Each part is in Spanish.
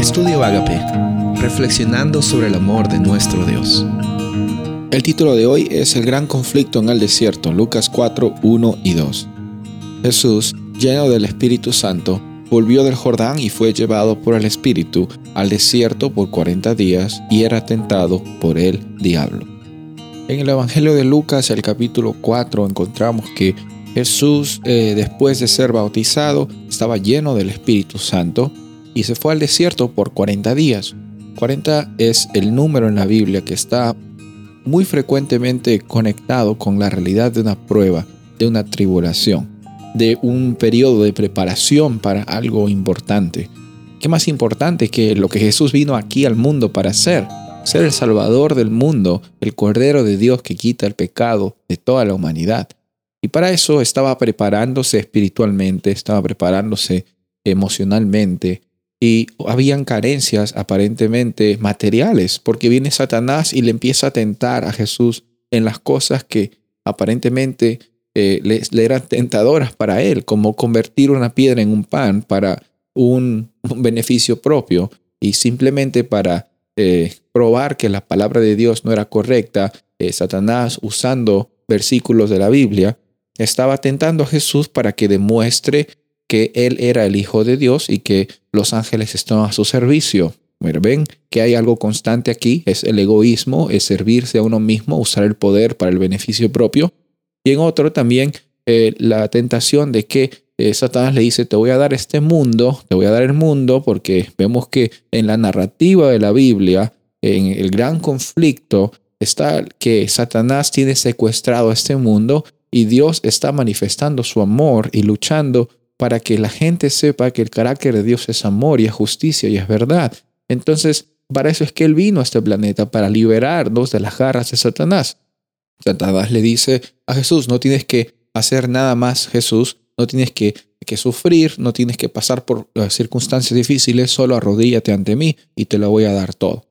Estudio Agape, reflexionando sobre el amor de nuestro Dios. El título de hoy es El gran conflicto en el desierto, Lucas 4, 1 y 2. Jesús, lleno del Espíritu Santo, volvió del Jordán y fue llevado por el Espíritu al desierto por 40 días y era tentado por el diablo. En el Evangelio de Lucas, el capítulo 4, encontramos que Jesús, eh, después de ser bautizado, estaba lleno del Espíritu Santo y se fue al desierto por 40 días. 40 es el número en la Biblia que está muy frecuentemente conectado con la realidad de una prueba, de una tribulación, de un periodo de preparación para algo importante. ¿Qué más importante que lo que Jesús vino aquí al mundo para hacer? Ser el Salvador del mundo, el Cordero de Dios que quita el pecado de toda la humanidad. Y para eso estaba preparándose espiritualmente, estaba preparándose emocionalmente, y habían carencias aparentemente materiales, porque viene Satanás y le empieza a tentar a Jesús en las cosas que aparentemente eh, le, eran tentadoras para él, como convertir una piedra en un pan para un, beneficio propio y simplemente para eh, probar que la palabra de Dios no era correcta, eh, Satanás usando versículos de la Biblia, estaba tentando a Jesús para que demuestre que Él era el Hijo de Dios y que los ángeles están a su servicio. ven que hay algo constante aquí, es el egoísmo, es servirse a uno mismo, usar el poder para el beneficio propio. Y en otro también eh, la tentación de que eh, Satanás le dice, te voy a dar este mundo, te voy a dar el mundo, porque vemos que en la narrativa de la Biblia, en el gran conflicto, está que Satanás tiene secuestrado este mundo y Dios está manifestando su amor y luchando para que la gente sepa que el carácter de Dios es amor y es justicia y es verdad. Entonces, para eso es que Él vino a este planeta, para liberarnos de las garras de Satanás. Satanás le dice a Jesús, no tienes que hacer nada más, Jesús, no tienes que, que sufrir, no tienes que pasar por circunstancias difíciles, solo arrodíllate ante mí y te lo voy a dar todo.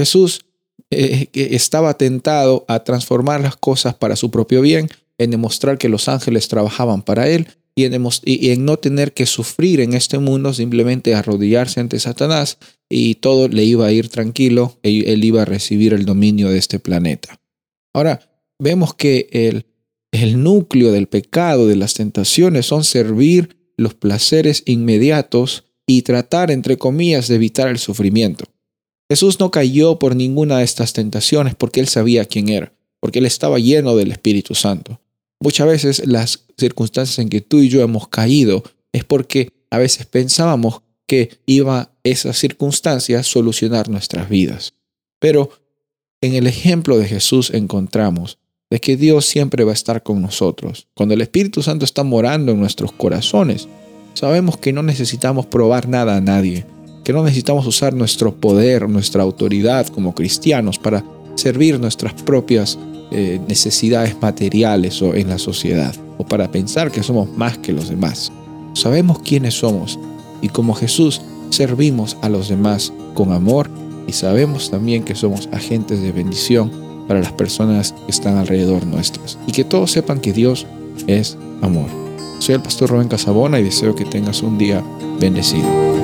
Jesús eh, estaba tentado a transformar las cosas para su propio bien, en demostrar que los ángeles trabajaban para Él y en, no tener que sufrir en este mundo, simplemente arrodillarse ante Satanás y todo le iba a ir tranquilo, él, él iba a recibir el dominio de este planeta. Ahora, vemos que el, el núcleo del pecado, de las tentaciones, son servir los placeres inmediatos y tratar, entre comillas, de evitar el sufrimiento. Jesús no cayó por ninguna de estas tentaciones porque él sabía quién era, porque él estaba lleno del Espíritu Santo. Muchas veces las circunstancias en que tú y yo hemos caído es porque a veces pensábamos que iba esas circunstancias a solucionar nuestras vidas. Pero en el ejemplo de Jesús encontramos de que Dios siempre va a estar con nosotros. Cuando el Espíritu Santo está morando en nuestros corazones, sabemos que no necesitamos probar nada a nadie, que no necesitamos usar nuestro poder, nuestra autoridad como cristianos para servir nuestras propias eh, necesidades materiales o en la sociedad, o para pensar que somos más que los demás. Sabemos quiénes somos y como Jesús servimos a los demás con amor y sabemos también que somos agentes de bendición para las personas que están alrededor nuestras y que todos sepan que Dios es amor. Soy el pastor Rubén Casabona y deseo que tengas un día bendecido.